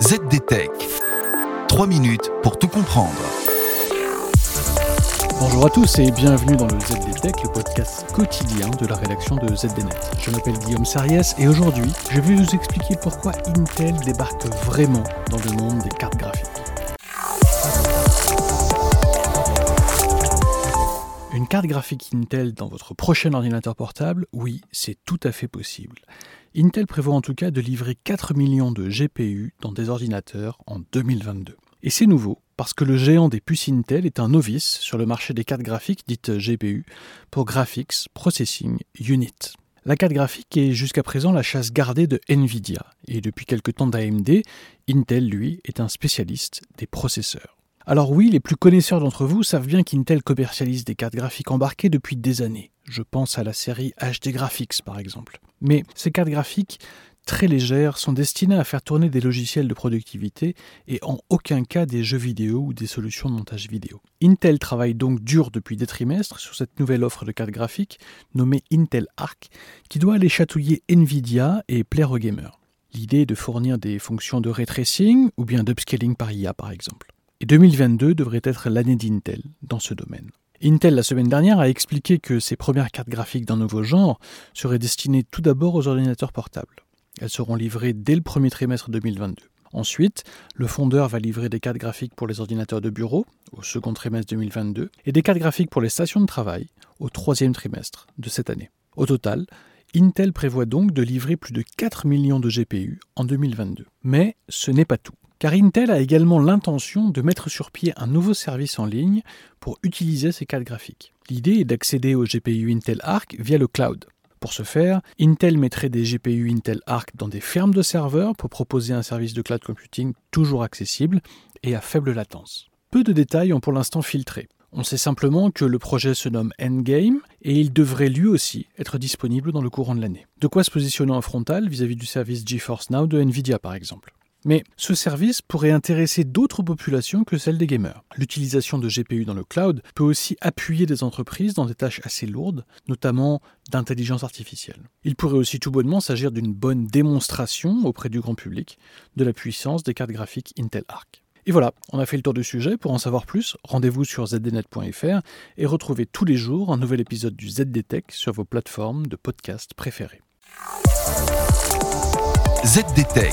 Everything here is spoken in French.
ZDTech. 3 minutes pour tout comprendre. Bonjour à tous et bienvenue dans le ZDTech, le podcast quotidien de la rédaction de ZDNet. Je m'appelle Guillaume Sariès et aujourd'hui, je vais vous expliquer pourquoi Intel débarque vraiment dans le monde des cartes graphiques. Carte graphique Intel dans votre prochain ordinateur portable, oui, c'est tout à fait possible. Intel prévoit en tout cas de livrer 4 millions de GPU dans des ordinateurs en 2022. Et c'est nouveau, parce que le géant des puces Intel est un novice sur le marché des cartes graphiques dites GPU pour Graphics Processing Unit. La carte graphique est jusqu'à présent la chasse gardée de Nvidia, et depuis quelques temps d'AMD, Intel, lui, est un spécialiste des processeurs. Alors oui, les plus connaisseurs d'entre vous savent bien qu'Intel commercialise des cartes graphiques embarquées depuis des années. Je pense à la série HD Graphics par exemple. Mais ces cartes graphiques très légères sont destinées à faire tourner des logiciels de productivité et en aucun cas des jeux vidéo ou des solutions de montage vidéo. Intel travaille donc dur depuis des trimestres sur cette nouvelle offre de cartes graphiques nommée Intel Arc qui doit aller chatouiller Nvidia et plaire aux gamers. L'idée est de fournir des fonctions de ray tracing ou bien d'upscaling par IA par exemple. Et 2022 devrait être l'année d'Intel dans ce domaine. Intel, la semaine dernière, a expliqué que ses premières cartes graphiques d'un nouveau genre seraient destinées tout d'abord aux ordinateurs portables. Elles seront livrées dès le premier trimestre 2022. Ensuite, le fondeur va livrer des cartes graphiques pour les ordinateurs de bureau au second trimestre 2022 et des cartes graphiques pour les stations de travail au troisième trimestre de cette année. Au total, Intel prévoit donc de livrer plus de 4 millions de GPU en 2022. Mais ce n'est pas tout car Intel a également l'intention de mettre sur pied un nouveau service en ligne pour utiliser ces cartes graphiques. L'idée est d'accéder aux GPU Intel Arc via le cloud. Pour ce faire, Intel mettrait des GPU Intel Arc dans des fermes de serveurs pour proposer un service de cloud computing toujours accessible et à faible latence. Peu de détails ont pour l'instant filtré. On sait simplement que le projet se nomme Endgame et il devrait lui aussi être disponible dans le courant de l'année. De quoi se positionner en frontal vis-à-vis -vis du service GeForce Now de Nvidia par exemple. Mais ce service pourrait intéresser d'autres populations que celles des gamers. L'utilisation de GPU dans le cloud peut aussi appuyer des entreprises dans des tâches assez lourdes, notamment d'intelligence artificielle. Il pourrait aussi tout bonnement s'agir d'une bonne démonstration auprès du grand public de la puissance des cartes graphiques Intel Arc. Et voilà, on a fait le tour du sujet. Pour en savoir plus, rendez-vous sur zdnet.fr et retrouvez tous les jours un nouvel épisode du ZDTech sur vos plateformes de podcast préférées. ZDTech